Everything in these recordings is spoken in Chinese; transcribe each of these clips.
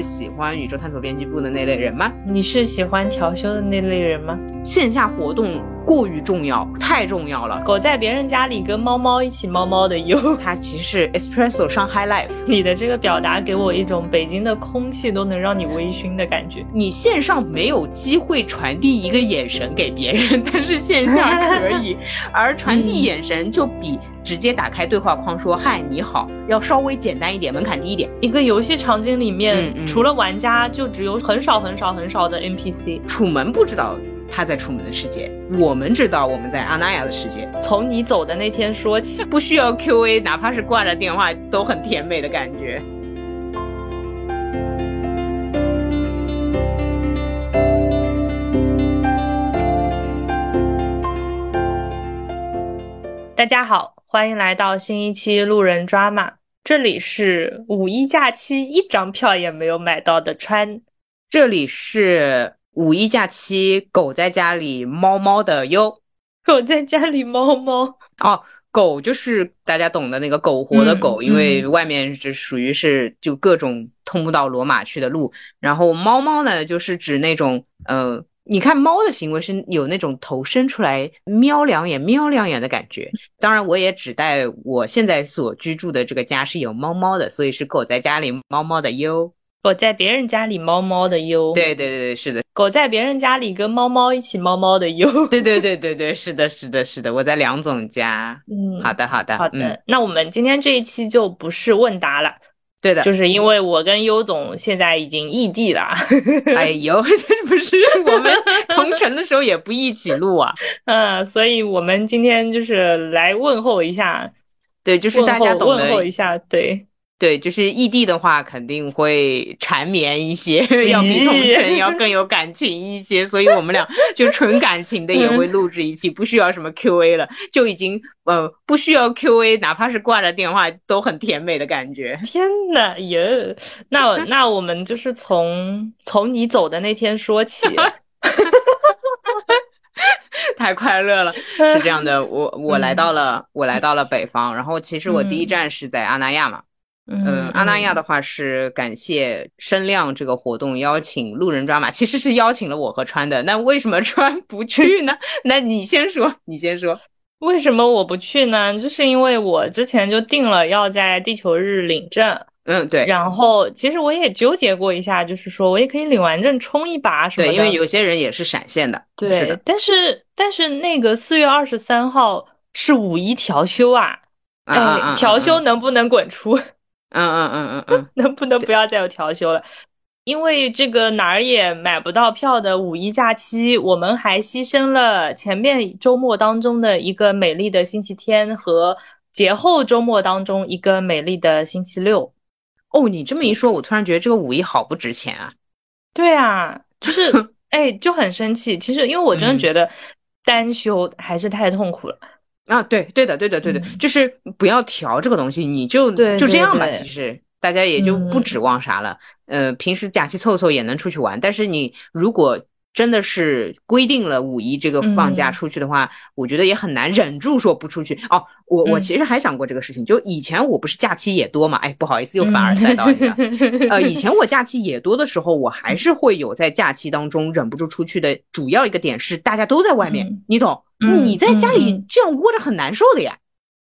是喜欢宇宙探索编辑部的那类人吗？你是喜欢调休的那类人吗？线下活动过于重要，太重要了。狗在别人家里跟猫猫一起猫猫的忧，它其实是 Espresso 上 High Life。你的这个表达给我一种北京的空气都能让你微醺的感觉。你线上没有机会传递一个眼神给别人，但是线下可以，而传递眼神就比。直接打开对话框说嗨你好，要稍微简单一点，门槛低一点。一个游戏场景里面，除了玩家，就只有很少很少很少的 NPC。楚门不知道他在楚门的世界，我们知道我们在阿那亚的世界。从你走的那天说起，不需要 QA，哪怕是挂着电话都很甜美的感觉。大家好。欢迎来到新一期路人抓马，这里是五一假期一张票也没有买到的川，这里是五一假期狗在家里猫猫的哟，狗在家里猫猫哦，狗就是大家懂的那个苟活的狗，因为外面就属于是就各种通不到罗马去的路，然后猫猫呢就是指那种呃。你看猫的行为是有那种头伸出来瞄两眼、瞄两眼的感觉。当然，我也指代我现在所居住的这个家是有猫猫的，所以是狗在家里猫猫的哟。狗在别人家里猫猫的哟。对对对对，是的。狗在别人家里跟猫猫一起猫猫的哟。对对对对对，是的，是的，是的。我在梁总家。嗯，好的好的好的。那我们今天这一期就不是问答了。对的，就是因为我跟优总现在已经异地了。哎呦，这不是我们同城的时候也不一起录啊。嗯，所以我们今天就是来问候一下。对，就是大家懂得问候一下，对。对，就是异地的话，肯定会缠绵一些，要比同城要更有感情一些，所以我们俩 就纯感情的也会录制一期，不需要什么 Q A 了，就已经呃不需要 Q A，哪怕是挂着电话都很甜美的感觉。天呐，耶！那 那我们就是从从你走的那天说起，太快乐了。是这样的，我我来到了我来到了北方，然后其实我第一站是在阿那亚嘛。嗯，阿那亚的话是感谢声量这个活动邀请路人抓马，其实是邀请了我和川的。那为什么 川不去呢？那你先说，你先说，为什么我不去呢？就是因为我之前就定了要在地球日领证。嗯，对。然后其实我也纠结过一下，就是说我也可以领完证冲一把什么的。对，因为有些人也是闪现的。对，但是但是那个四月二十三号是五一调休啊，哎，调休能不能滚出？嗯嗯嗯嗯嗯，能不能不要再有调休了？因为这个哪儿也买不到票的五一假期，我们还牺牲了前面周末当中的一个美丽的星期天和节后周末当中一个美丽的星期六。哦，你这么一说，我突然觉得这个五一好不值钱啊！对啊，就是 哎，就很生气。其实，因为我真的觉得单休还是太痛苦了。啊，对，对的，对的，对的，就是不要调这个东西，你就就这样吧。其实大家也就不指望啥了。呃，平时假期凑凑也能出去玩，但是你如果。真的是规定了五一这个放假出去的话，我觉得也很难忍住说不出去哦。我我其实还想过这个事情，就以前我不是假期也多嘛，哎，不好意思又反而赛到你了。呃，以前我假期也多的时候，我还是会有在假期当中忍不住出去的。主要一个点是大家都在外面，你懂？你在家里这样窝着很难受的呀。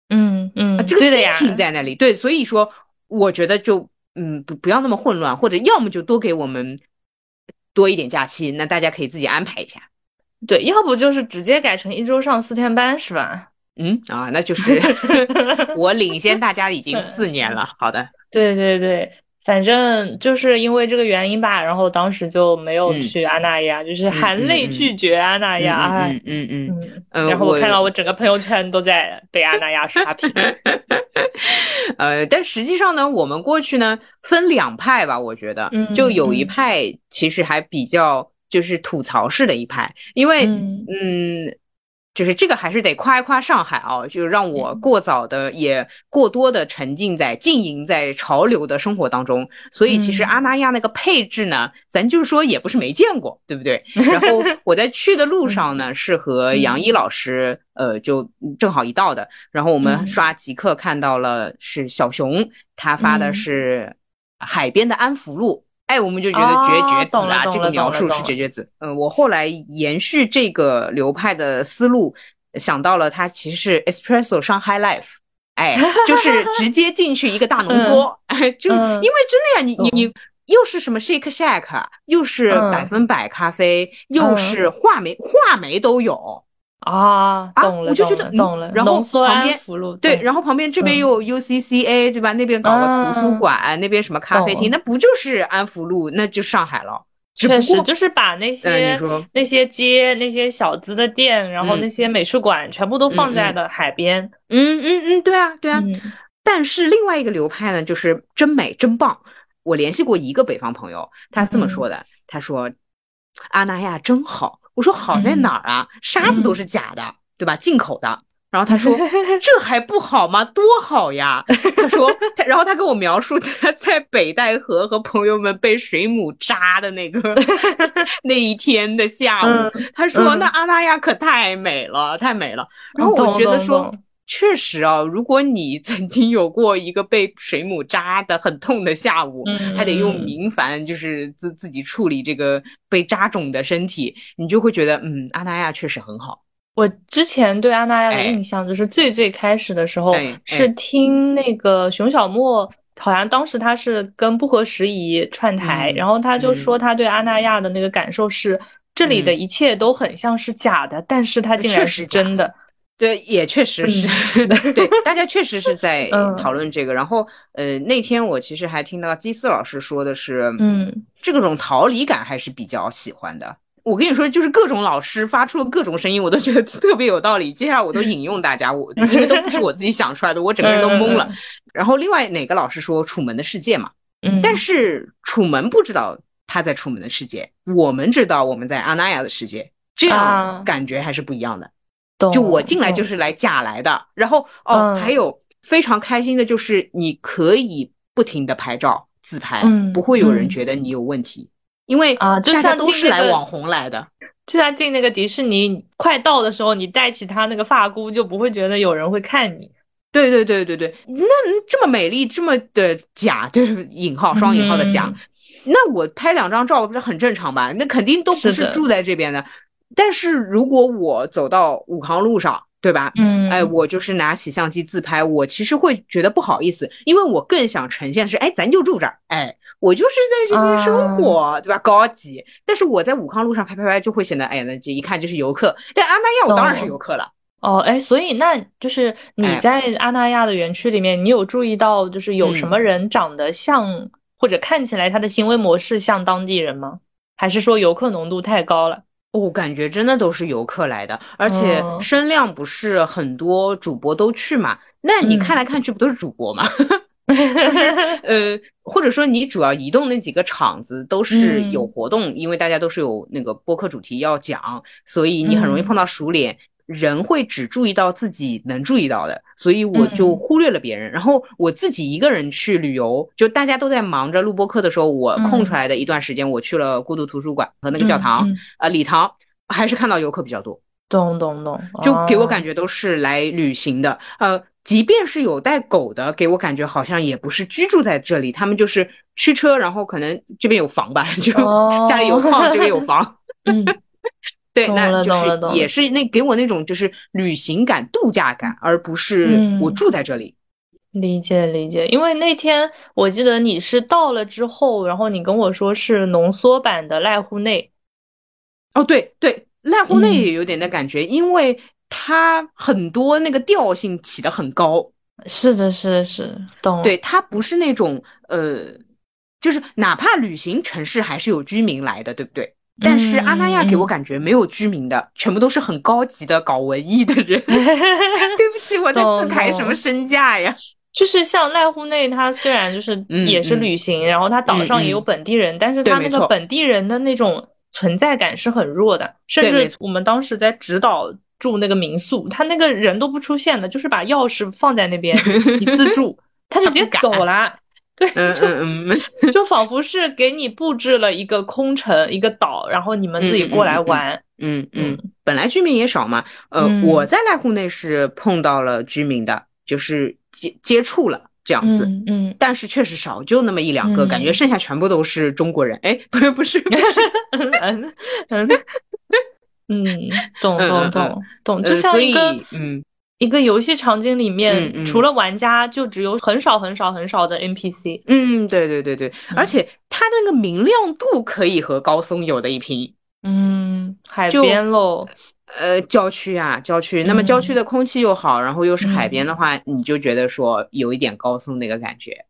嗯嗯，这个心情在那里。对，所以说我觉得就嗯不不要那么混乱，或者要么就多给我们。多一点假期，那大家可以自己安排一下。对，要不就是直接改成一周上四天班，是吧？嗯啊，那就是 我领先大家已经四年了。好的，对 对对。反正就是因为这个原因吧，然后当时就没有去阿那亚，就是含泪拒绝阿那亚。嗯嗯嗯。然后我看到我整个朋友圈都在被阿那亚刷屏。呃，但实际上呢，我们过去呢分两派吧，我觉得，就有一派其实还比较就是吐槽式的一派，因为嗯。就是这个还是得夸一夸上海啊，就让我过早的也过多的沉浸在浸淫在潮流的生活当中。所以其实阿那亚那个配置呢，咱就是说也不是没见过，对不对？然后 我在去的路上呢，是和杨一老师，呃，就正好一道的。然后我们刷极客看到了是小熊，他发的是海边的安福路。哎，我们就觉得绝绝子啊，这个描述是绝绝子。嗯，我后来延续这个流派的思路，想到了它其实是 Espresso 上 High Life，哎，就是 直接进去一个大浓缩，哎，就因为真的呀，你你你又是什么 Shake Shack，又是百分百咖啡，又是话梅话梅都有。啊，懂了，我就觉得懂了。然后旁边对，然后旁边这边又有 UCCA，对吧？那边搞个图书馆，那边什么咖啡厅，那不就是安福路？那就上海了。确实，就是把那些那些街、那些小资的店，然后那些美术馆，全部都放在了海边。嗯嗯嗯，对啊对啊。但是另外一个流派呢，就是真美真棒。我联系过一个北方朋友，他这么说的，他说：“阿那亚真好。”我说好在哪儿啊？沙子都是假的，对吧？进口的。然后他说 这还不好吗？多好呀！他说，然后他跟我描述他在北戴河和朋友们被水母扎的那个 那一天的下午。他说那阿那亚可太美了，太美了。然后我觉得说。确实啊，如果你曾经有过一个被水母扎的很痛的下午，还得用明矾就是自自己处理这个被扎肿的身体，你就会觉得，嗯，阿那亚确实很好。我之前对阿那亚的印象就是最最开始的时候是听那个熊小莫，好像当时他是跟不合时宜串台，然后他就说他对阿那亚的那个感受是，这里的一切都很像是假的，但是他竟然是真的。对，也确实是，对，大家确实是在讨论这个。然后，呃，那天我其实还听到基斯老师说的是，嗯，这种逃离感还是比较喜欢的。我跟你说，就是各种老师发出了各种声音，我都觉得特别有道理。接下来我都引用大家，我因为都不是我自己想出来的，我整个人都 懵了。然后，另外哪个老师说《楚门的世界》嘛？嗯，但是楚门不知道他在楚门的世界，我们知道我们在阿那亚的世界，这样感觉还是不一样的。就我进来就是来假来的，然后哦，还有非常开心的就是你可以不停的拍照自拍，不会有人觉得你有问题，因为啊，就像都是来网红来的，就像进那个迪士尼快到的时候，你戴起他那个发箍就不会觉得有人会看你。对对对对对，那这么美丽，这么的假，就是引号双引号的假，那我拍两张照不是很正常吧？那肯定都不是住在这边的。但是如果我走到武康路上，对吧？嗯，哎，我就是拿起相机自拍，我其实会觉得不好意思，因为我更想呈现的是，哎，咱就住这儿，哎，我就是在这边生活，对吧？高级。但是我在武康路上拍拍拍，就会显得，哎呀，那这一看就是游客。但阿那亚，我当然是游客了。哦，哎，所以那就是你在阿那亚的园区里面，你有注意到就是有什么人长得像，或者看起来他的行为模式像当地人吗？还是说游客浓度太高了？我感觉真的都是游客来的，而且声量不是很多，主播都去嘛？那你看来看去不都是主播吗？就是 呃，或者说你主要移动那几个场子都是有活动，因为大家都是有那个播客主题要讲，所以你很容易碰到熟脸。人会只注意到自己能注意到的，所以我就忽略了别人。然后我自己一个人去旅游，就大家都在忙着录播课的时候，我空出来的一段时间，我去了孤独图书馆和那个教堂，呃，礼堂，还是看到游客比较多。懂懂懂，就给我感觉都是来旅行的。呃，即便是有带狗的，给我感觉好像也不是居住在这里，他们就是驱车，然后可能这边有房吧，就家里有矿，这边有房。嗯。对，那就是也是那给我那种就是旅行感、度假感，而不是我住在这里。理解理解，因为那天我记得你是到了之后，然后你跟我说是浓缩版的濑户内。哦，对对，濑户内也有点那感觉，因为它很多那个调性起得很高。是的，是的，是懂。对，它不是那种呃，就是哪怕旅行城市还是有居民来的，对不对？但是阿那亚给我感觉没有居民的，全部都是很高级的搞文艺的人。对不起，我在自抬什么身价呀？就是像濑户内，它虽然就是也是旅行，然后它岛上也有本地人，但是它那个本地人的那种存在感是很弱的。甚至我们当时在直岛住那个民宿，他那个人都不出现的，就是把钥匙放在那边，你自助，他就直接走了。对，就 就仿佛是给你布置了一个空城，一个岛，然后你们自己过来玩。嗯嗯，本来居民也少嘛。呃，我在濑户内是碰到了居民的，就是接接触了，这样子，嗯，但是确实少，就那么一两个，感觉剩下全部都是中国人。哎，不是不是，嗯嗯嗯，懂懂懂懂，就像一个嗯一个游戏场景里面，除了玩家，就只有很少很少很少的 NPC。嗯，对对对对，而且它那个明亮度可以和高松有的一拼。嗯，海边喽。呃，郊区啊，郊区。那么郊区的空气又好，然后又是海边的话，你就觉得说有一点高松那个感觉。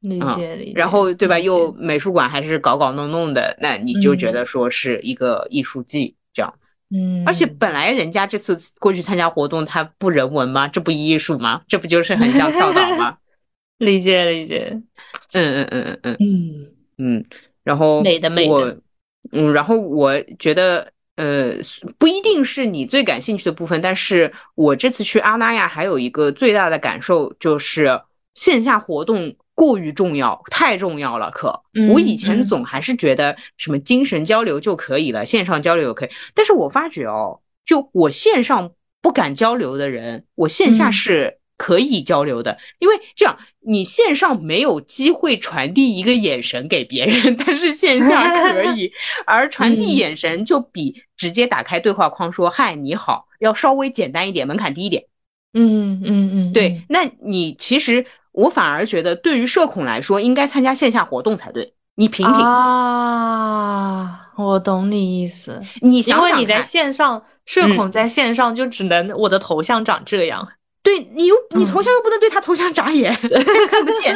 理解理解。然后对吧？又美术馆还是搞搞弄弄的，那你就觉得说是一个艺术季这样子。嗯。而且本来人家这次过去参加活动，他不人文吗？这不艺术吗？这不就是很像跳岛吗？理解理解。嗯嗯嗯嗯嗯嗯嗯。然后美的美的。嗯，然后我觉得。呃，不一定是你最感兴趣的部分，但是我这次去阿那亚还有一个最大的感受就是线下活动过于重要，太重要了。可我以前总还是觉得什么精神交流就可以了，线上交流可以，但是我发觉哦，就我线上不敢交流的人，我线下是。可以交流的，因为这样你线上没有机会传递一个眼神给别人，但是线下可以，而传递眼神就比直接打开对话框说“嗨，你好”要稍微简单一点，门槛低一点。嗯嗯嗯，对。那你其实我反而觉得，对于社恐来说，应该参加线下活动才对。你品品啊，我懂你意思。你想想，因为你在线上，社恐在线上就只能我的头像长这样。对你又你头像又不能对他头像眨眼，看不见。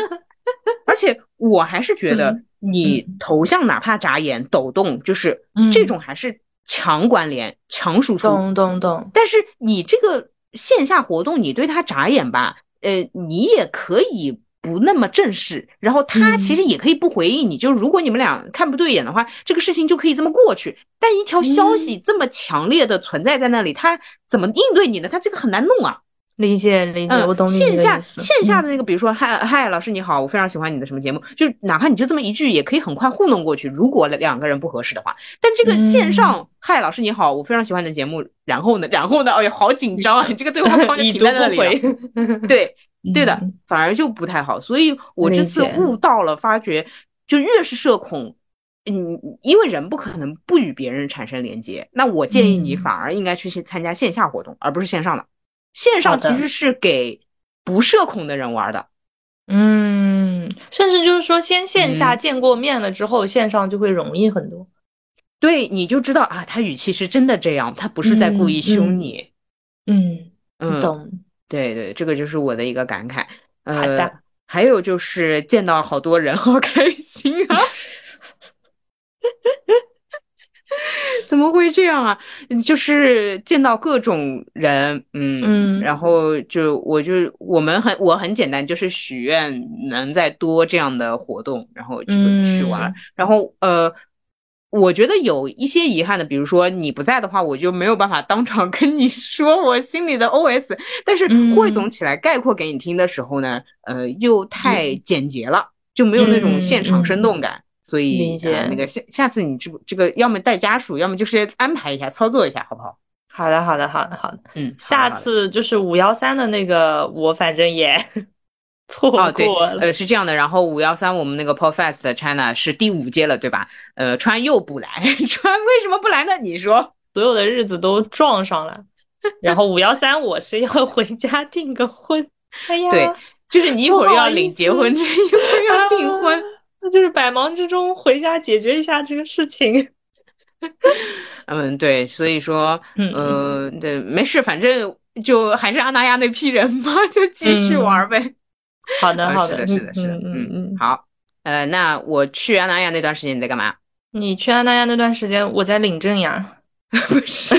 而且我还是觉得你头像哪怕眨眼抖动，就是这种还是强关联、强输出。懂懂懂。但是你这个线下活动，你对他眨眼吧，呃，你也可以不那么正式，然后他其实也可以不回应你。就是如果你们俩看不对眼的话，这个事情就可以这么过去。但一条消息这么强烈的存在在那里，他怎么应对你呢？他这个很难弄啊。理解理解，我懂你线下线下的那个，比如说，嗨嗨，老师你好，我非常喜欢你的什么节目，就哪怕你就这么一句，也可以很快糊弄过去。如果两个人不合适的话，但这个线上，嗨，老师你好，我非常喜欢你的节目，然后呢，然后呢，哎呀，好紧张啊！你 这个对话框就停在那里了。对对的，反而就不太好。所以我这次悟到了，发觉就越是社恐，嗯，因为人不可能不与别人产生连接，那我建议你反而应该去参加线下活动，而不是线上的。线上其实是给不社恐的人玩的，嗯，甚至就是说，先线下见过面了之后，线上就会容易很多。对，你就知道啊，他语气是真的这样，他不是在故意凶你。嗯嗯，懂。对对，这个就是我的一个感慨。好的，还有就是见到好多人，好开心啊。怎么会这样啊？就是见到各种人，嗯嗯，然后就我就我们很我很简单，就是许愿能再多这样的活动，然后就去玩。然后呃，我觉得有一些遗憾的，比如说你不在的话，我就没有办法当场 跟你说我心里的 OS。但是汇总起来概括给你听的时候呢，呃，又太简洁了，就没有那种现场生动感。所以那个下下次你这这个要么带家属，要么就是安排一下操作一下，好不好？好的，好的，好的，好的。嗯，下次就是五幺三的那个，我反正也 错过了。呃，是这样的，然后五幺三我们那个 p o Fest China 是第五届了，对吧？呃，川又不来，川为什么不来呢？你说，所有的日子都撞上了，然后五幺三我是要 回家订个婚。哎呀，对，就是你一会儿要领结婚证，一会儿要订婚。那就是百忙之中回家解决一下这个事情。嗯，对，所以说，呃，对，没事，反正就还是阿那亚那批人嘛，就继续玩呗。好的，好的，是的，是的，是的，嗯嗯，好。呃，那我去阿那亚那段时间你在干嘛？你去阿那亚那段时间我在领证呀。不是，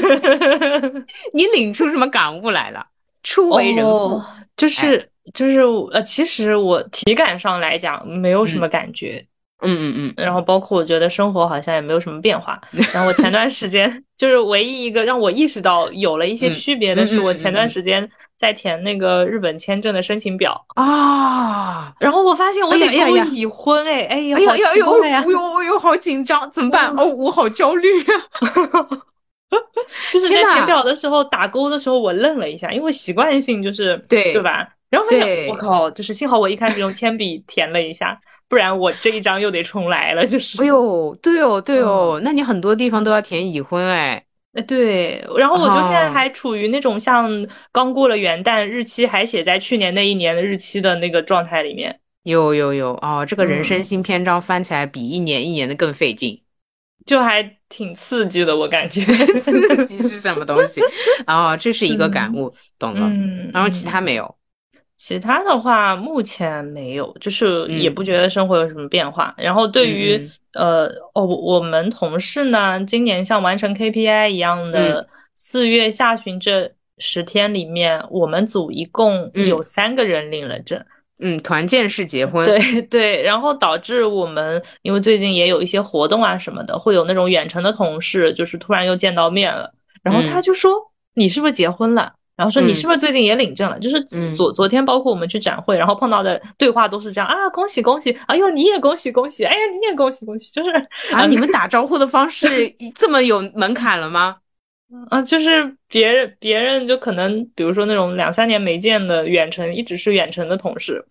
你领出什么感悟来了？初为人父，就是。就是呃，其实我体感上来讲没有什么感觉，嗯嗯嗯，然后包括我觉得生活好像也没有什么变化。然后我前段时间就是唯一一个让我意识到有了一些区别的是，我前段时间在填那个日本签证的申请表啊，然后我发现我也勾已婚哎，哎呀，哎呀哎呀，哎呦哎呦好紧张，怎么办？哦，我好焦虑啊。就是在填表的时候打勾的时候，我愣了一下，因为习惯性就是对对吧？然后发现我靠，就是幸好我一开始用铅笔填了一下，不然我这一张又得重来了。就是，哎呦，对哦，对哦，那你很多地方都要填已婚哎。哎，对，然后我就现在还处于那种像刚过了元旦，日期还写在去年那一年的日期的那个状态里面。有有有哦，这个人生新篇章翻起来比一年一年的更费劲，就还挺刺激的，我感觉。刺激是什么东西？哦，这是一个感悟，懂了。然后其他没有。其他的话，目前没有，就是也不觉得生活有什么变化。然后对于呃哦，我们同事呢，今年像完成 KPI 一样的四月下旬这十天里面，我们组一共有三个人领了证。嗯，团建式结婚。对 对，然后导致我们因为最近也有一些活动啊什么的，会有那种远程的同事，就是突然又见到面了，然后他就说：“你是不是结婚了？”然后说你是不是最近也领证了？就是昨昨天包括我们去展会，然后碰到的对话都是这样啊，恭喜恭喜！哎呦你也恭喜恭喜！哎呀你也恭喜恭喜！就是啊，你们打招呼的方式 这么有门槛了吗？啊，就是别人别人就可能比如说那种两三年没见的远程，一直是远程的同事，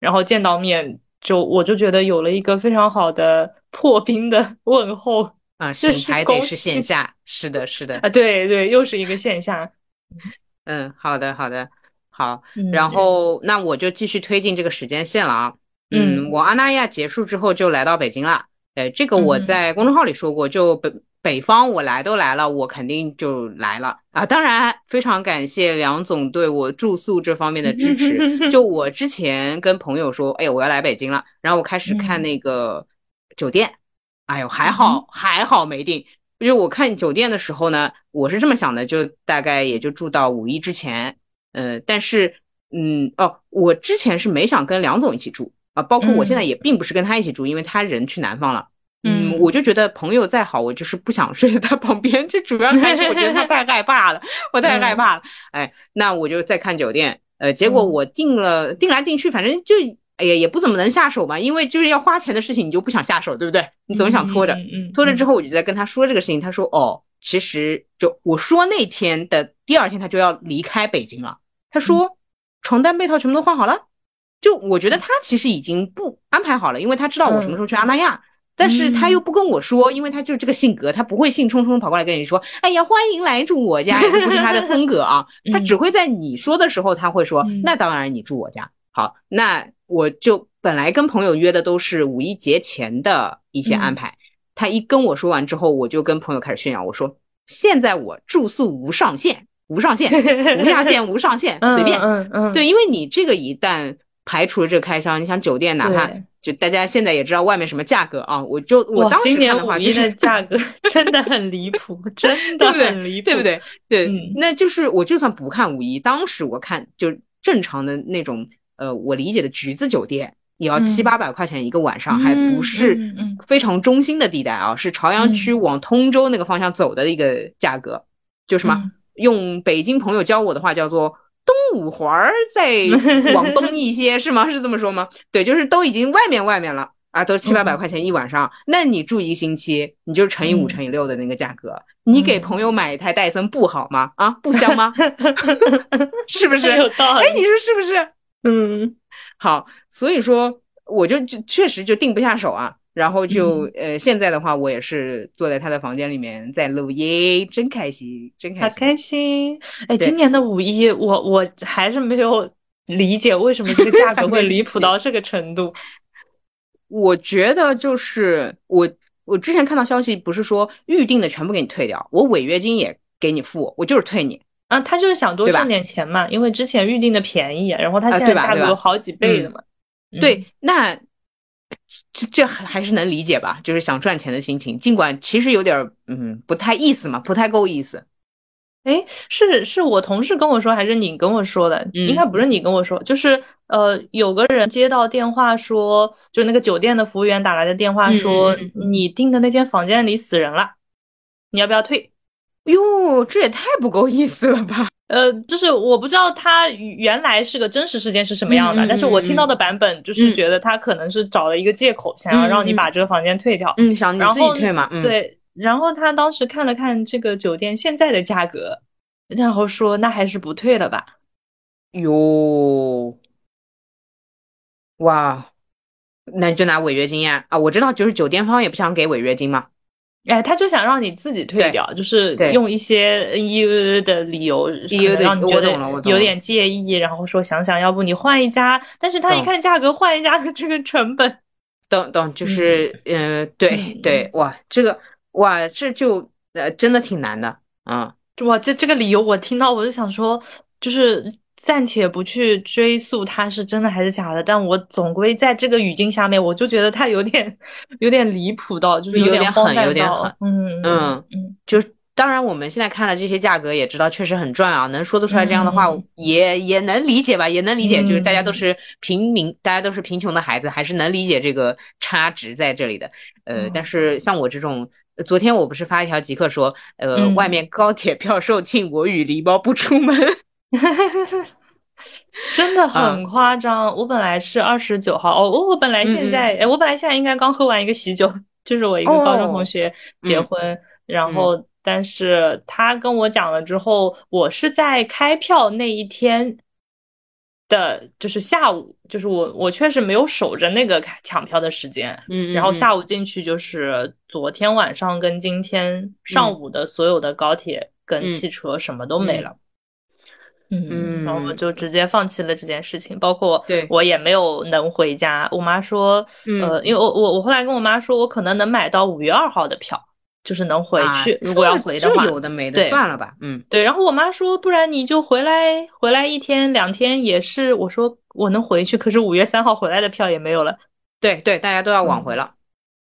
然后见到面就我就觉得有了一个非常好的破冰的问候啊，是还得是线下，是的是的啊，对对，又是一个线下。嗯，好的，好的，好，然后那我就继续推进这个时间线了啊。嗯，我阿那亚结束之后就来到北京了。哎，这个我在公众号里说过，就北北方我来都来了，我肯定就来了啊。当然，非常感谢梁总对我住宿这方面的支持。就我之前跟朋友说，哎呦，我要来北京了，然后我开始看那个酒店，哎呦，还好还好没定。就我看酒店的时候呢，我是这么想的，就大概也就住到五一之前，呃，但是，嗯，哦，我之前是没想跟梁总一起住啊，包括我现在也并不是跟他一起住，因为他人去南方了，嗯，我就觉得朋友再好，我就是不想睡在他旁边，这主要还是我觉得他太害怕了，我太害怕了，哎，那我就再看酒店，呃，结果我订了，订来订去，反正就。哎呀，也不怎么能下手嘛，因为就是要花钱的事情，你就不想下手，对不对？你总想拖着，拖着之后，我就在跟他说这个事情。他说：“哦，其实就我说那天的第二天，他就要离开北京了。他说床单被套全部都换好了，就我觉得他其实已经不安排好了，因为他知道我什么时候去阿那亚，但是他又不跟我说，因为他就是这个性格，他不会兴冲冲跑过来跟你说：哎呀，欢迎来住我家，这不是他的风格啊。他只会在你说的时候，他会说：那当然，你住我家好，那。”我就本来跟朋友约的都是五一节前的一些安排，他一跟我说完之后，我就跟朋友开始炫耀，我说现在我住宿无上限，无上限，无下限，无上限，随便，嗯嗯，对，因为你这个一旦排除了这个开销，你想酒店哪怕就大家现在也知道外面什么价格啊，我就我当时看的话，就是价格 真的很离谱，真的很离谱，对不对？对，那就是我就算不看五一，当时我看就正常的那种。呃，我理解的橘子酒店也要七八百块钱一个晚上，还不是非常中心的地带啊，是朝阳区往通州那个方向走的一个价格，就什么用北京朋友教我的话叫做东五环再往东 一些，是吗？是这么说吗？对，就是都已经外面外面了啊，都七八百块钱一晚上，那你住一个星期，你就乘以五乘以六的那个价格，你给朋友买一台戴森不好吗？啊，不香吗？是不是？有道理。哎，你说是不是？嗯，好，所以说我就就确实就定不下手啊，然后就呃，现在的话我也是坐在他的房间里面在录音，真开心，真开心，好开心。哎，今年的五一，我我还是没有理解为什么这个价格 会离谱到这个程度。我觉得就是我我之前看到消息，不是说预定的全部给你退掉，我违约金也给你付，我就是退你。啊，他就是想多挣点钱嘛，因为之前预定的便宜，然后他现在价格有好几倍的嘛。对，那这这还是能理解吧？就是想赚钱的心情，尽管其实有点嗯不太意思嘛，不太够意思。哎，是是我同事跟我说，还是你跟我说的？应该不是你跟我说，就是呃，有个人接到电话说，就那个酒店的服务员打来的电话说，你订的那间房间里死人了，你要不要退？哟，这也太不够意思了吧！呃，就是我不知道他原来是个真实事件是什么样的，但是我听到的版本就是觉得他可能是找了一个借口，想要让你把这个房间退掉。嗯，想你自己退嘛。对，然后他当时看了看这个酒店现在的价格，然后说那还是不退了吧。哟，哇，那就拿违约金呀啊！我知道，就是酒店方也不想给违约金嘛。哎，他就想让你自己退掉，就是用一些 NU 的理由，让你觉得有点介意，然后说想想要不你换一家，但是他一看价格，换一家的这个成本，懂懂，就是嗯，对对，哇，这个哇，这就呃真的挺难的啊，哇，这这个理由我听到我就想说，就是。暂且不去追溯它是真的还是假的，但我总归在这个语境下面，我就觉得它有点有点离谱到，就是有点狠，有点狠。嗯嗯嗯，就当然我们现在看了这些价格，也知道确实很赚啊，能说得出来这样的话，也也能理解吧，也能理解，就是大家都是平民，大家都是贫穷的孩子，还是能理解这个差值在这里的。呃，但是像我这种，昨天我不是发一条即刻说，呃，外面高铁票售罄，我与狸猫不出门。真的很夸张！我本来是二十九号哦，我我本来现在哎，我本来现在应该刚喝完一个喜酒，就是我一个高中同学结婚，然后但是他跟我讲了之后，我是在开票那一天的，就是下午，就是我我确实没有守着那个抢票的时间，嗯，然后下午进去就是昨天晚上跟今天上午的所有的高铁跟汽车什么都没了。嗯，然后我就直接放弃了这件事情，包括我也没有能回家。我妈说，呃，因为我我我后来跟我妈说，我可能能买到五月二号的票，就是能回去。如果要回的话，有的没的算了吧。嗯，对。然后我妈说，不然你就回来，回来一天两天也是。我说我能回去，可是五月三号回来的票也没有了。对对，大家都要往回了。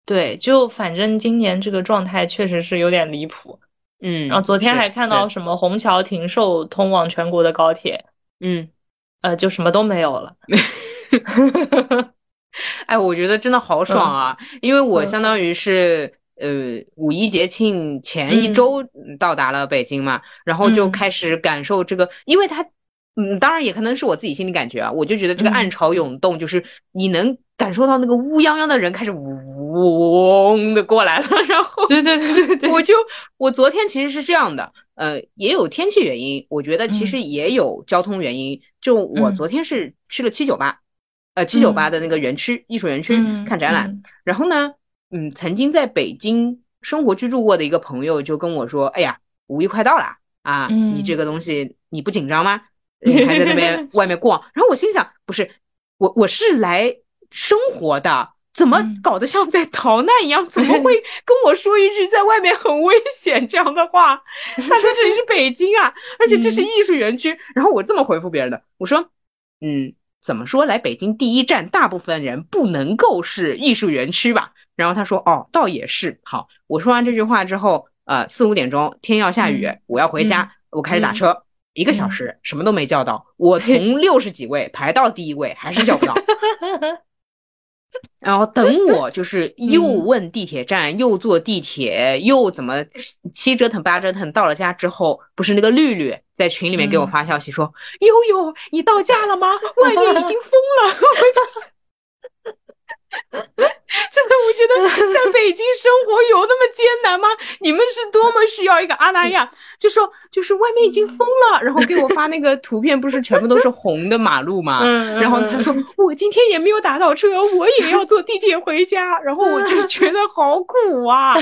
对，就反正今年这个状态确实是有点离谱。嗯，然后昨天还看到什么虹桥停售通往全国的高铁，嗯，呃，就什么都没有了。哎，我觉得真的好爽啊，因为我相当于是呃五一节庆前一周到达了北京嘛，然后就开始感受这个，因为它，嗯，当然也可能是我自己心里感觉啊，我就觉得这个暗潮涌动，就是你能。感受到那个乌泱泱的人开始嗡的过来了，然后对对对对对，我就我昨天其实是这样的，呃，也有天气原因，我觉得其实也有交通原因。就我昨天是去了七九八，呃，七九八的那个园区艺术园区看展览，然后呢，嗯，曾经在北京生活居住过的一个朋友就跟我说：“哎呀，五一快到了啊，你这个东西你不紧张吗？你还在那边 外面逛？”然后我心想：“不是，我我是来。”生活的怎么搞得像在逃难一样？怎么会 跟我说一句在外面很危险这样的话？他说这里是北京啊，而且这是艺术园区。然后我这么回复别人的，我说，嗯，怎么说来北京第一站，大部分人不能够是艺术园区吧？然后他说，哦，倒也是。好，我说完这句话之后，呃，四五点钟天要下雨，我要回家，我开始打车，一个小时什么都没叫到，我从六十几位排到第一位，还是叫不到。然后等我就是又问地铁站，又坐地铁，又怎么七折腾八折腾，到了家之后，不是那个绿绿在群里面给我发消息说：“悠悠，你到家了吗？外面已经 疯了。” 我就是。真的，我觉得在北京生活有那么艰难吗？你们是多么需要一个阿那亚，就说就是外面已经封了，然后给我发那个图片，不是全部都是红的马路吗？然后他说我今天也没有打到车，我也要坐地铁回家，然后我就是觉得好苦啊，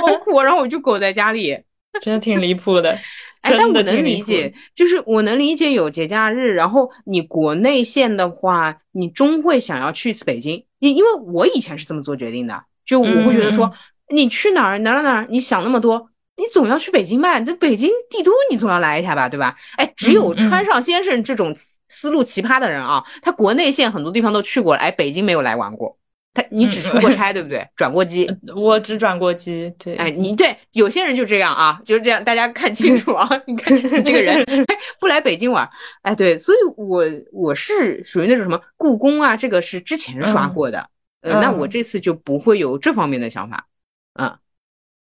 好苦，然后我就苟在家里，真的挺离谱的。哎，但我能理解，就是我能理解有节假日，然后你国内线的话，你终会想要去一次北京。因因为我以前是这么做决定的，就我会觉得说，你去哪儿哪儿哪儿，你想那么多，你总要去北京吧？这北京帝都你总要来一下吧，对吧？哎，只有川上先生这种思路奇葩的人啊，他国内线很多地方都去过了，哎，北京没有来玩过。他你只出过 差，对不对？转过机，我只转过机。对，哎，你对有些人就这样啊，就是这样，大家看清楚啊。你看这个人 不来北京玩，哎，对，所以我我是属于那种什么故宫啊，这个是之前刷过的，呃，那我这次就不会有这方面的想法。嗯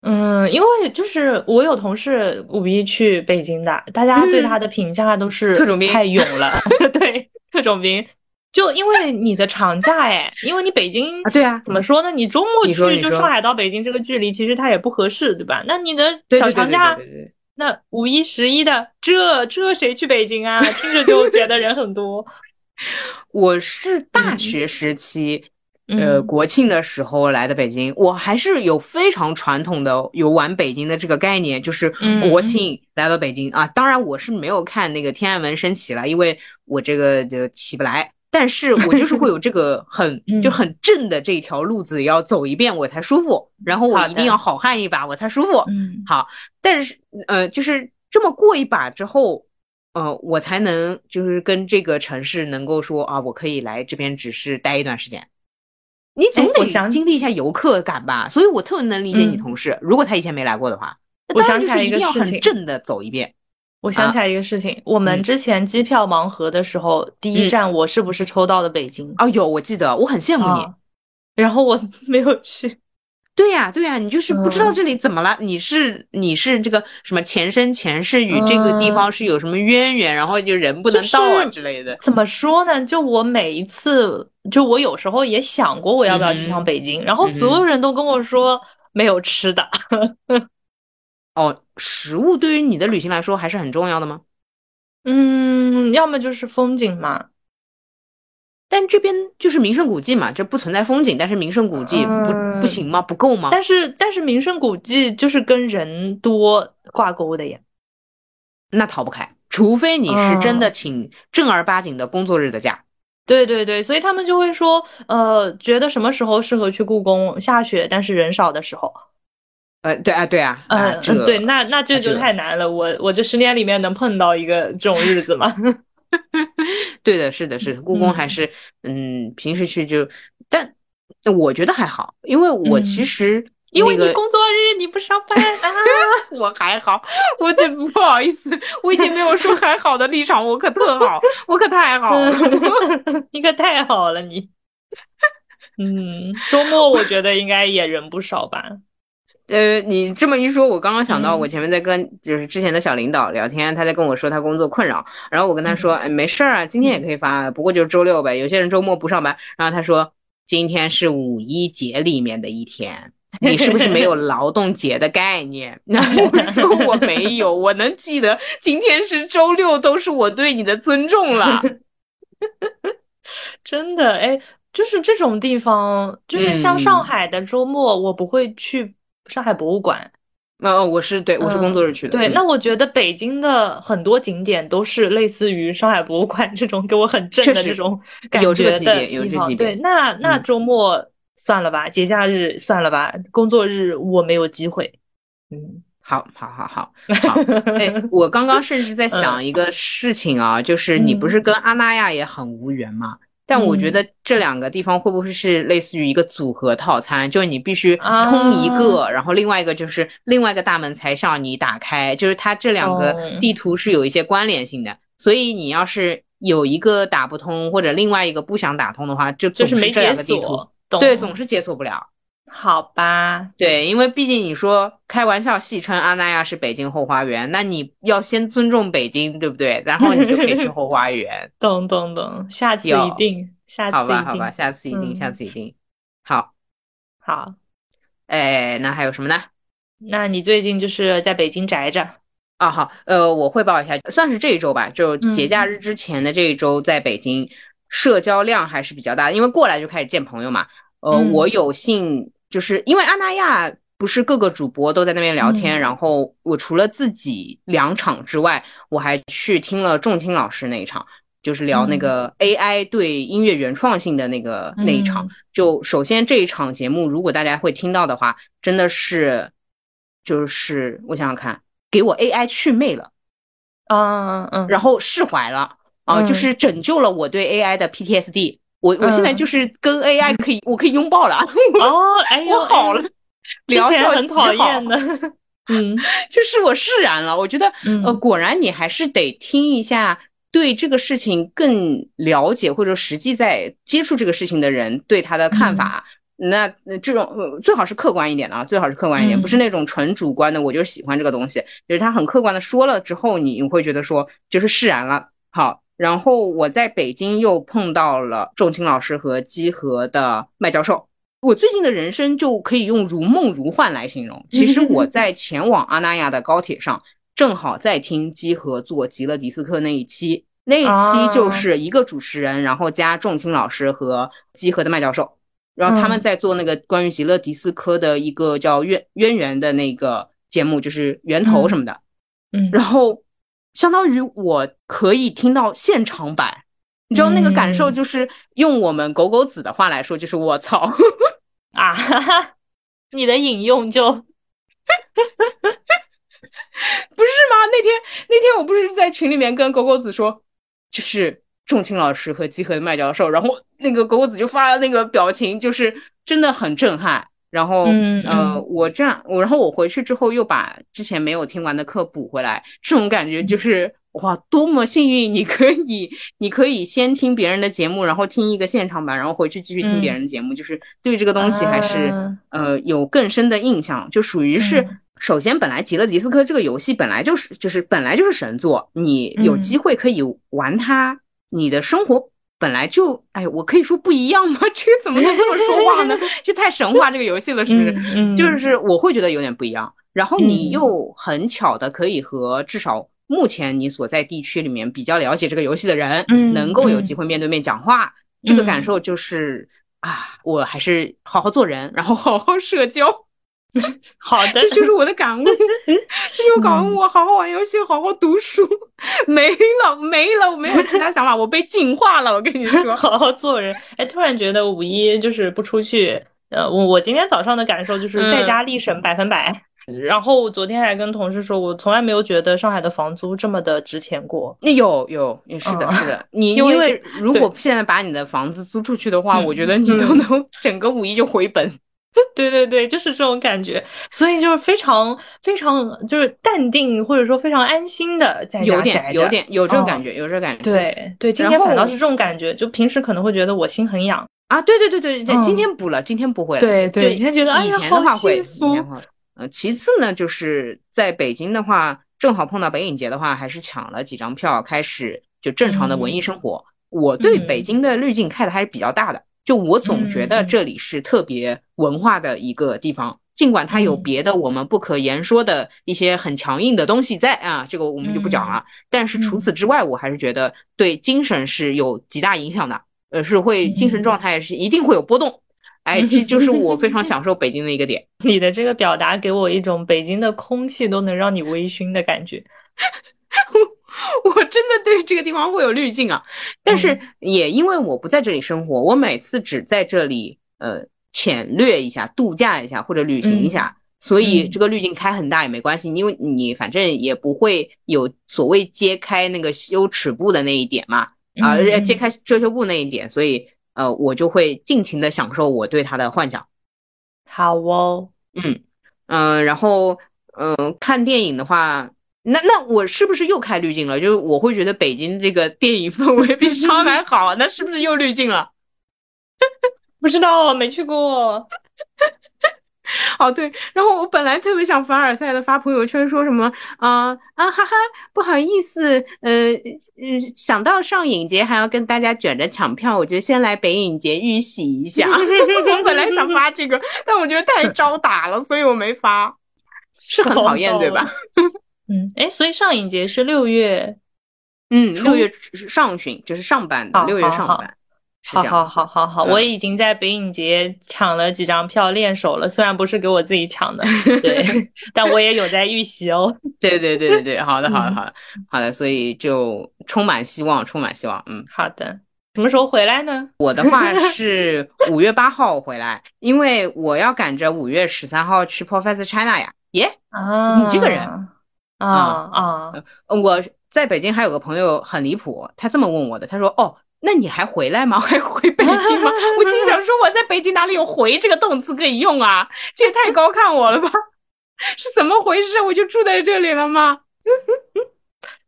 嗯，因为就是我有同事五一去北京的，大家对他的评价都是特种兵太勇了，对，特种兵。就因为你的长假哎，因为你北京啊，对啊，怎么说呢？你周末去就上海到北京这个距离，其实它也不合适，对吧？那你的小长假，那五一、十一的，这这谁去北京啊？听着就觉得人很多。我是大学时期，呃，国庆的时候来的北京，我还是有非常传统的游玩北京的这个概念，就是国庆来到北京啊。当然，我是没有看那个天安门升旗了，因为我这个就起不来。但是我就是会有这个 很就很正的这条路子要走一遍我才舒服，然后我一定要好汉一把我才舒服。嗯，好，但是呃，就是这么过一把之后，呃，我才能就是跟这个城市能够说啊，我可以来这边只是待一段时间。你总得想经历一下游客感吧，所以我特别能理解你同事，如果他以前没来过的话，当然就是一定要很正的走一遍。我想起来一个事情，我们之前机票盲盒的时候，第一站我是不是抽到了北京？哦，有，我记得，我很羡慕你。然后我 没有去。对呀，对呀，你就是不知道这里怎么了？你是你是这个什么前生前世与这个地方是有什么渊源？然后就人不能到啊之类的。怎么说呢？就我每一次，就我有时候也想过我要不要去趟北京，然后所有人都跟我说没有吃的。哦，食物对于你的旅行来说还是很重要的吗？嗯，要么就是风景嘛，但这边就是名胜古迹嘛，这不存在风景，但是名胜古迹不不行吗？不够吗？但是但是名胜古迹就是跟人多挂钩的呀，那逃不开，除非你是真的请正儿八经的工作日的假。对对对，所以他们就会说，呃，觉得什么时候适合去故宫？下雪但是人少的时候。呃，对啊，对啊，嗯，对，那那这就太难了。我我这十年里面能碰到一个这种日子吗？对的，是的，是的，故宫还是嗯，平时去就，但我觉得还好，因为我其实因为你工作日你不上班啊，我还好，我这不好意思，我已经没有说还好的立场，我可特好，我可太好了，你可太好了，你，嗯，周末我觉得应该也人不少吧。呃，你这么一说，我刚刚想到，我前面在跟就是之前的小领导聊天，他在跟我说他工作困扰，然后我跟他说，哎，没事儿啊，今天也可以发，不过就是周六呗，有些人周末不上班。然后他说，今天是五一节里面的一天，你是不是没有 劳动节的概念？那我说我没有，我能记得今天是周六，都是我对你的尊重了。真的，哎，就是这种地方，就是像上海的周末，我不会去。上海博物馆，哦，我是对，我是工作日去的。对，那我觉得北京的很多景点都是类似于上海博物馆这种给我很正的这种感觉的地方。对，那那周末算了吧，节假日算了吧，工作日我没有机会。嗯，好，好，好，好，好。哎，我刚刚甚至在想一个事情啊，就是你不是跟阿那亚也很无缘吗？但我觉得这两个地方会不会是类似于一个组合套餐？就是你必须通一个，然后另外一个就是另外一个大门才向你打开，就是它这两个地图是有一些关联性的。所以你要是有一个打不通，或者另外一个不想打通的话，就就是没解锁。对，总是解锁不了。好吧，对，因为毕竟你说开玩笑戏称阿那亚是北京后花园，那你要先尊重北京，对不对？然后你就可以去后花园。懂懂懂，下次一定，下次好吧好吧，下次一定，下次一定。好，好，哎，那还有什么呢？那你最近就是在北京宅着啊？好，呃，我汇报一下，算是这一周吧，就节假日之前的这一周，在北京社交量还是比较大的，因为过来就开始见朋友嘛。呃，我有幸。就是因为阿那亚不是各个主播都在那边聊天，然后我除了自己两场之外，我还去听了仲青老师那一场，就是聊那个 AI 对音乐原创性的那个那一场。就首先这一场节目，如果大家会听到的话，真的是，就是我想想看，给我 AI 去魅了，嗯嗯嗯，然后释怀了啊，就是拯救了我对 AI 的 PTSD。我我现在就是跟 AI 可以，我可以拥抱了。哦，哎呀，我好了，之前很讨厌的，嗯，就是我释然了。我觉得，呃，果然你还是得听一下对这个事情更了解或者实际在接触这个事情的人对他的看法。那这种最好是客观一点的啊，最好是客观一点，不是那种纯主观的。我就喜欢这个东西，就是他很客观的说了之后，你会觉得说就是释然了。好。然后我在北京又碰到了仲青老师和基和的麦教授，我最近的人生就可以用如梦如幻来形容。其实我在前往阿那亚的高铁上，正好在听基和做极乐迪斯科那一期，那一期就是一个主持人，然后加仲青老师和基和的麦教授，然后他们在做那个关于极乐迪斯科的一个叫渊渊源的那个节目，就是源头什么的。嗯，然后相当于我可以听到现场版，你知道那个感受就是用我们狗狗子的话来说，就是我操 啊！哈哈，你的引用就。不是吗？那天那天我不是在群里面跟狗狗子说，就是仲青老师和基恒麦教授，然后那个狗狗子就发了那个表情，就是真的很震撼。然后呃，我这样我然后我回去之后又把之前没有听完的课补回来，这种感觉就是哇，多么幸运！你可以你可以先听别人的节目，然后听一个现场版，然后回去继续听别人的节目，就是对这个东西还是呃有更深的印象，就属于是。首先，本来《极乐迪斯科》这个游戏本来就是就是本来就是神作，你有机会可以玩它，你的生活本来就哎，我可以说不一样吗？这个怎么能这么说话呢？就太神话这个游戏了，是不是？嗯就是我会觉得有点不一样。然后你又很巧的可以和至少目前你所在地区里面比较了解这个游戏的人，能够有机会面对面讲话，这个感受就是啊，我还是好好做人，然后好好社交。好的，这就是我的感悟，这就是我感悟。我好好玩游戏，好好读书，没了，没了，我没有其他想法，我被净化了。我跟你说，好好做人。哎，突然觉得五一就是不出去，呃，我我今天早上的感受就是在家立省百分百。然后昨天还跟同事说，我从来没有觉得上海的房租这么的值钱过。那有有，是的，是的。你因为如果现在把你的房子租出去的话，我觉得你都能整个五一就回本。对对对，就是这种感觉，所以就是非常非常就是淡定，或者说非常安心的在家宅着，有点有这种感觉，有这种感觉。对对，今天反倒是这种感觉，就平时可能会觉得我心很痒啊。对对对对对，今天补了，今天不会了。对对，以前觉得以前的话会。呃，其次呢，就是在北京的话，正好碰到北影节的话，还是抢了几张票，开始就正常的文艺生活。我对北京的滤镜开的还是比较大的。就我总觉得这里是特别文化的一个地方，尽管它有别的我们不可言说的一些很强硬的东西在啊，这个我们就不讲了。但是除此之外，我还是觉得对精神是有极大影响的，呃，是会精神状态是一定会有波动。哎，这 就是我非常享受北京的一个点。你的这个表达给我一种北京的空气都能让你微醺的感觉。我真的对这个地方会有滤镜啊，但是也因为我不在这里生活，我每次只在这里呃浅略一下、度假一下或者旅行一下，所以这个滤镜开很大也没关系，因为你反正也不会有所谓揭开那个羞耻布的那一点嘛，啊，揭开遮羞布那一点，所以呃我就会尽情的享受我对他的幻想。好哦，嗯嗯，然后嗯看电影的话。那那我是不是又开滤镜了？就是我会觉得北京这个电影氛围比上海好，那是不是又滤镜了？不知道，没去过。哦对，然后我本来特别想凡尔赛的发朋友圈说什么啊啊哈哈，不好意思，呃嗯，想到上影节还要跟大家卷着抢票，我就先来北影节预习一下。我本来想发这个，但我觉得太招打了，所以我没发。是很讨厌，对吧？嗯，哎，所以上影节是六月，嗯，六月上旬就是上班的，六月上班。好好好好好，我已经在北影节抢了几张票练手了，虽然不是给我自己抢的，对，但我也有在预习哦。对对对对对，好的好的好的好的，所以就充满希望，充满希望。嗯，好的，什么时候回来呢？我的话是五月八号回来，因为我要赶着五月十三号去 Professor China 呀。耶，啊，你这个人。啊啊！我在北京还有个朋友很离谱，他这么问我的，他说：“哦，那你还回来吗？还回北京吗？” 我心想说：“我在北京哪里有回这个动词可以用啊？这也太高看我了吧？是怎么回事？我就住在这里了吗？”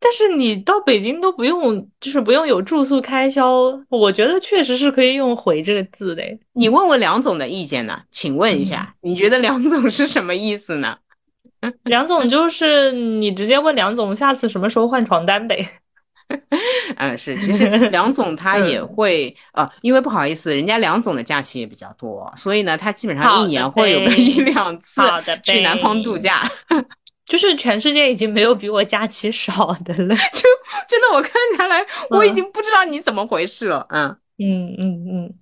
但是你到北京都不用，就是不用有住宿开销，我觉得确实是可以用“回”这个字的。你问问梁总的意见呢？请问一下，你觉得梁总是什么意思呢？梁总就是你直接问梁总，下次什么时候换床单呗？嗯，是，其实 梁总他也会啊，因为不好意思，人家梁总的假期也比较多，所以呢，他基本上一年会有个一两次去南方度假。就是全世界已经没有比我假期少的了，就真的我看下来，我已经不知道你怎么回事了。嗯嗯嗯嗯，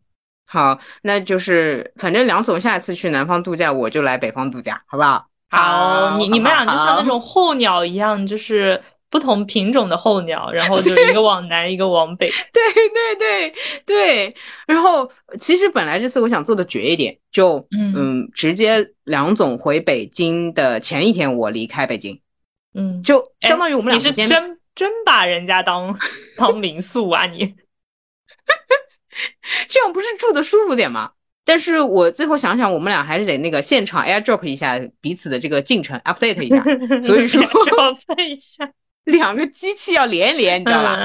好，那就是反正梁总下一次去南方度假，我就来北方度假，好不好？好，你你们俩就像那种候鸟一样，就是不同品种的候鸟，然后就一个往南，一个往北。对对对对，然后其实本来这次我想做的绝一点，就嗯，直接梁总回北京的前一天我离开北京，嗯，就相当于我们俩是真真把人家当当民宿啊你，这样不是住的舒服点吗？但是我最后想想，我们俩还是得那个现场 airdrop 一下彼此的这个进程，update 一下。所以说，update 一下，两个机器要连连，你知道吧？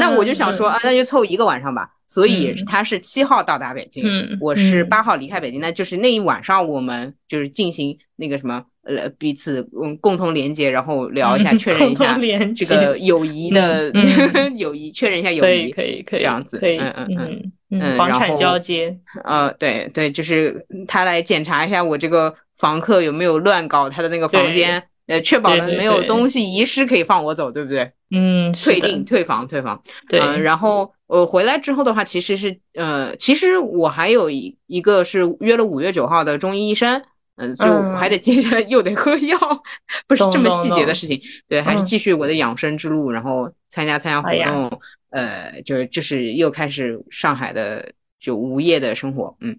那我就想说啊，那就凑一个晚上吧。所以他是七号到达北京，我是八号离开北京，那就是那一晚上我们就是进行那个什么。呃，彼此嗯共同连接，然后聊一下，确认一下这个友谊的 友谊，确认一下友谊，可以可以这样子，可以嗯嗯嗯，房产交接，呃，对对，就是他来检查一下我这个房客有没有乱搞他的那个房间，呃，确保了没有东西遗失可以放我走，对不对？嗯，退订退房退房，对，然后我回来之后的话，其实是呃，其实我还有一一个是约了五月九号的中医医生。嗯，就还得接下来又得喝药，不是这么细节的事情。对，还是继续我的养生之路，然后参加参加活动，呃，就是就是又开始上海的就无业的生活。嗯，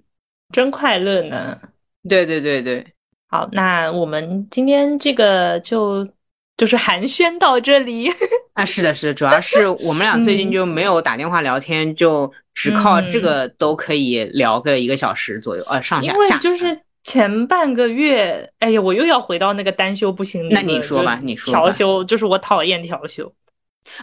真快乐呢。对对对对，好，那我们今天这个就就是寒暄到这里 啊。是的，是的，主要是我们俩最近就没有打电话聊天，就只靠这个都可以聊个一个小时左右，呃，上下下就是。前半个月，哎呀，我又要回到那个单休不行。那你说吧，你说。调休就是我讨厌调休。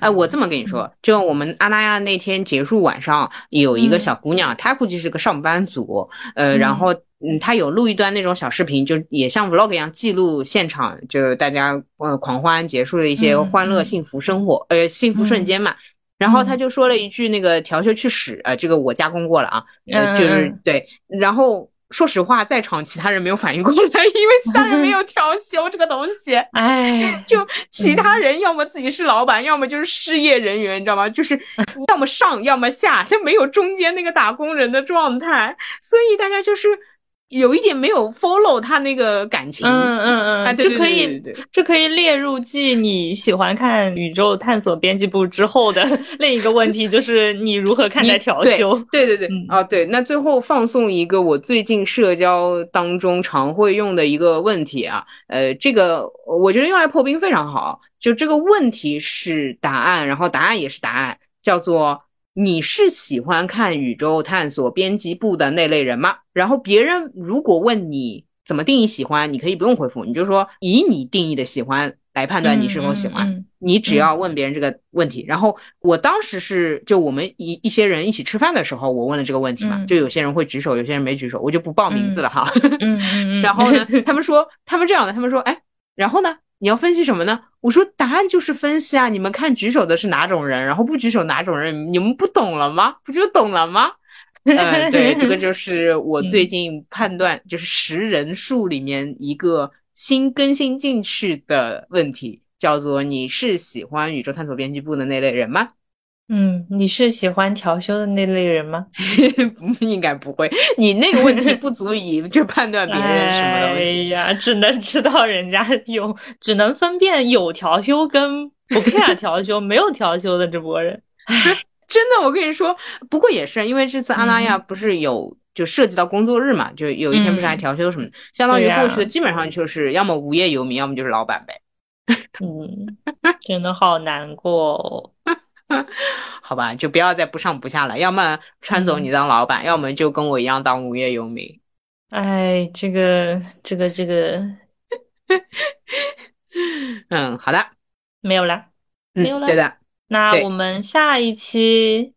哎，我这么跟你说，就我们阿那亚那天结束晚上，有一个小姑娘，她估计是个上班族，呃，然后嗯，她有录一段那种小视频，就也像 vlog 一样记录现场，就是大家呃狂欢结束的一些欢乐幸福生活，呃，幸福瞬间嘛。然后她就说了一句那个调休去屎，呃，这个我加工过了啊，呃，就是对，然后。说实话，在场其他人没有反应过来，因为其他人没有调休这个东西。哎，就其他人要么自己是老板，要么就是失业人员，你知道吗？就是要么上，要么下，他没有中间那个打工人的状态，所以大家就是。有一点没有 follow 他那个感情，嗯嗯嗯，就可以，就可以列入继你喜欢看宇宙探索编辑部之后的 另一个问题，就是你如何看待调休？对对对，啊对，那最后放送一个我最近社交当中常会用的一个问题啊，呃，这个我觉得用来破冰非常好，就这个问题是答案，然后答案也是答案，叫做。你是喜欢看宇宙探索编辑部的那类人吗？然后别人如果问你怎么定义喜欢，你可以不用回复，你就说以你定义的喜欢来判断你是否喜欢。你只要问别人这个问题。然后我当时是就我们一一些人一起吃饭的时候，我问了这个问题嘛，就有些人会举手，有些人没举手，我就不报名字了哈。然后呢，他们说他们这样的，他们说哎，然后呢？你要分析什么呢？我说答案就是分析啊！你们看举手的是哪种人，然后不举手哪种人，你们不懂了吗？不就懂了吗？嗯，对，这个就是我最近判断，就是识人数里面一个新更新进去的问题，叫做你是喜欢宇宙探索编辑部的那类人吗？嗯，你是喜欢调休的那类人吗？应该不会，你那个问题不足以就判断别人什么东西呀，只能知道人家有，只能分辨有调休跟不 care 调休、没有调休的这波人。真的，我跟你说，不过也是因为这次阿那亚不是有就涉及到工作日嘛，就有一天不是还调休什么的，相当于过去的基本上就是要么无业游民，要么就是老板呗。嗯，真的好难过。好吧，就不要再不上不下了。要么川总你当老板，要么就跟我一样当无业游民。哎，这个，这个，这个，嗯，好的，没有了，没有了。对的，那我们下一期，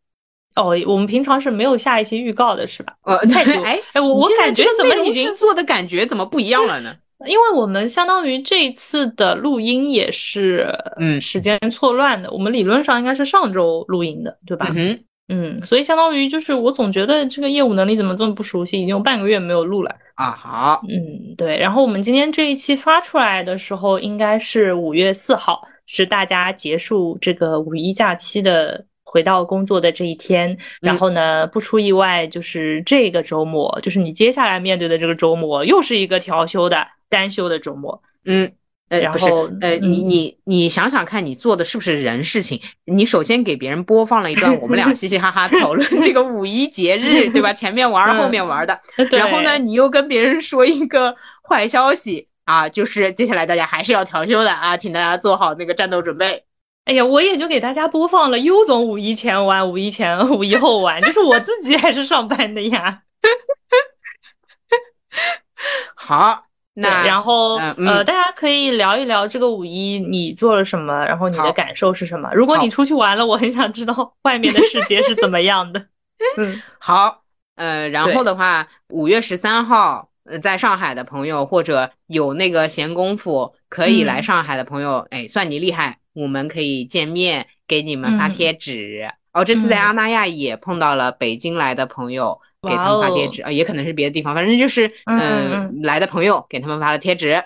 哦，我们平常是没有下一期预告的，是吧？呃，太久。哎哎，我我感觉怎么已经制作的感觉怎么不一样了呢？因为我们相当于这一次的录音也是，嗯，时间错乱的。我们理论上应该是上周录音的，对吧？嗯嗯，所以相当于就是我总觉得这个业务能力怎么这么不熟悉，已经有半个月没有录了啊。好，嗯，对。然后我们今天这一期发出来的时候，应该是五月四号，是大家结束这个五一假期的。回到工作的这一天，然后呢，不出意外，就是这个周末，就是你接下来面对的这个周末，又是一个调休的单休的周末。嗯，呃，不是，呃，你你你想想看，你做的是不是人事情？你首先给别人播放了一段我们俩嘻嘻哈哈讨论这个五一节日，对吧？前面玩后面玩的，然后呢，你又跟别人说一个坏消息啊，就是接下来大家还是要调休的啊，请大家做好那个战斗准备。哎呀，我也就给大家播放了优总五一前玩，五一前、五一后玩，就是我自己还是上班的呀。好，那然后呃，大家可以聊一聊这个五一你做了什么，然后你的感受是什么？如果你出去玩了，我很想知道外面的世界是怎么样的。嗯，好，呃，然后的话，五月十三号，呃，在上海的朋友或者有那个闲工夫可以来上海的朋友，哎，算你厉害。我们可以见面，给你们发贴纸。哦，这次在阿那亚也碰到了北京来的朋友，给他们发贴纸。呃，也可能是别的地方，反正就是嗯来的朋友给他们发了贴纸。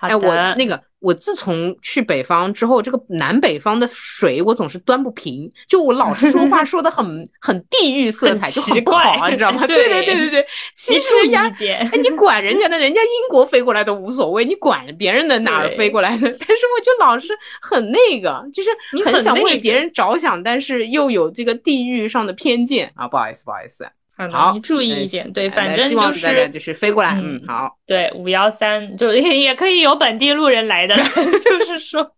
哎，我那个。我自从去北方之后，这个南北方的水我总是端不平，就我老是说话 说的很很地域色彩，就很不好，你知道 吗？对对对对对，其实人家哎，你管人家的，人家英国飞过来都无所谓，你管别人的哪儿飞过来的？但是我就老是很那个，就是很想为别人着想，但是又有这个地域上的偏见啊，不好意思，不好意思。好，你注意一点，对，反正就是就是飞过来，嗯，好，对，五幺三就 也可以有本地路人来的，就是说，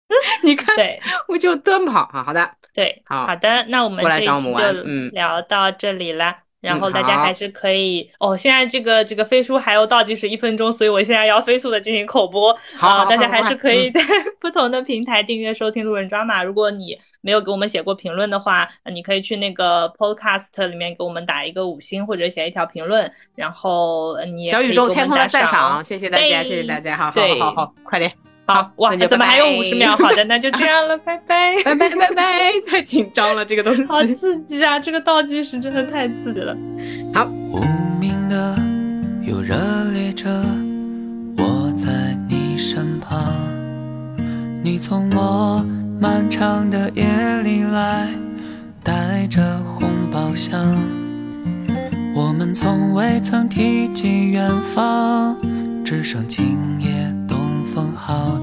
你看，对，我就蹲跑啊，好的，对，好好的，那我们这一期就聊到这里了。然后大家还是可以哦。现在这个这个飞书还有倒计时一分钟，所以我现在要飞速的进行口播。好，大家还是可以在 不同的平台订阅收听路人抓马。如果你没有给我们写过评论的话，你可以去那个 Podcast 里面给我们打一个五星或者写一条评论。然后你小宇宙天空的赞赏，谢谢大家，谢谢大家，好好好好，快点。好哇，怎么还有五十秒？好的，那就这样了，拜拜，拜拜，拜拜，太紧张了，这个东西好刺激啊！这个倒计时真的太刺激了。好，无名的又热烈着，我在你身旁，你从我漫长的夜里来，带着红包箱，我们从未曾提及远方，只剩今夜东。风浩荡，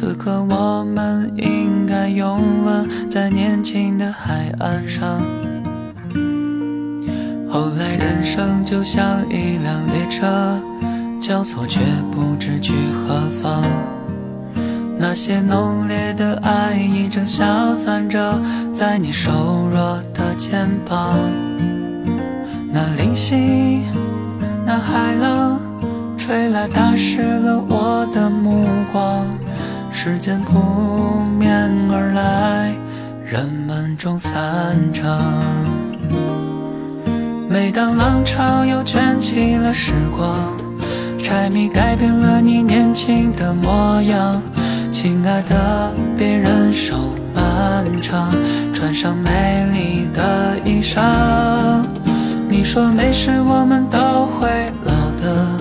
此刻我们应该拥吻在年轻的海岸上。后来人生就像一辆列车，交错却不知去何方。那些浓烈的爱意正消散着在你瘦弱的肩膀。那零星，那海浪。吹来，打湿了我的目光。时间扑面而来，人们中散场。每当浪潮又卷起了时光，柴米改变了你年轻的模样。亲爱的，别忍受漫长，穿上美丽的衣裳。你说没事，我们都会老的。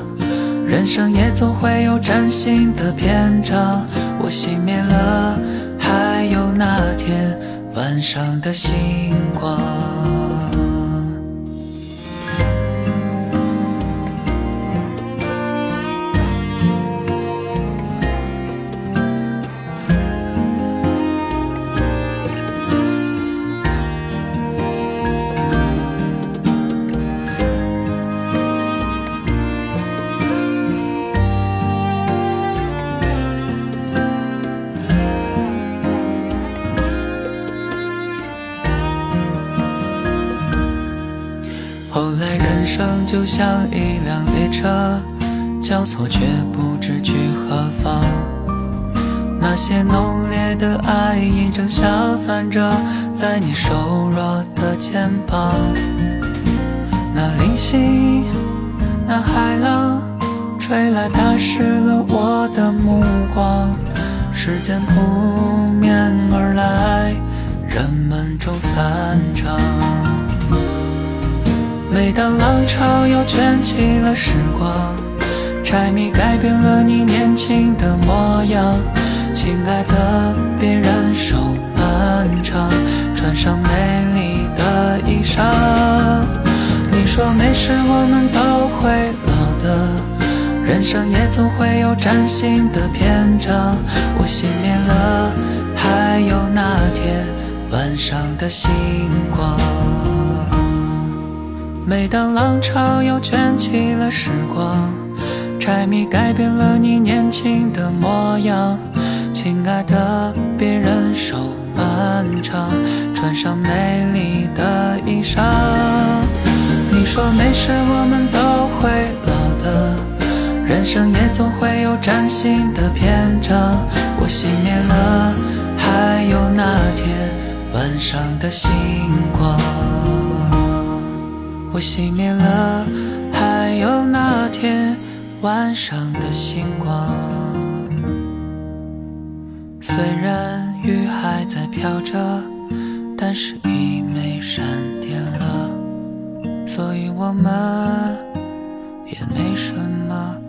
人生也总会有崭新的篇章，我熄灭了，还有那天晚上的星光。就像一辆列车，交错却不知去何方。那些浓烈的爱意正消散着在你瘦弱的肩膀。那零星，那海浪，吹来打湿了我的目光。时间扑面而来，人们中散场。每当浪潮又卷起了时光，柴米改变了你年轻的模样。亲爱的，别忍受漫长，穿上美丽的衣裳。你说没事，我们都会老的，人生也总会有崭新的篇章。我熄灭了，还有那天晚上的星光。每当浪潮又卷起了时光，柴米改变了你年轻的模样。亲爱的，别忍受漫长，穿上美丽的衣裳。你说没事，我们都会老的，人生也总会有崭新的篇章。我熄灭了，还有那天晚上的星光。我熄灭了，还有那天晚上的星光。虽然雨还在飘着，但是已没闪电了，所以我们也没什么。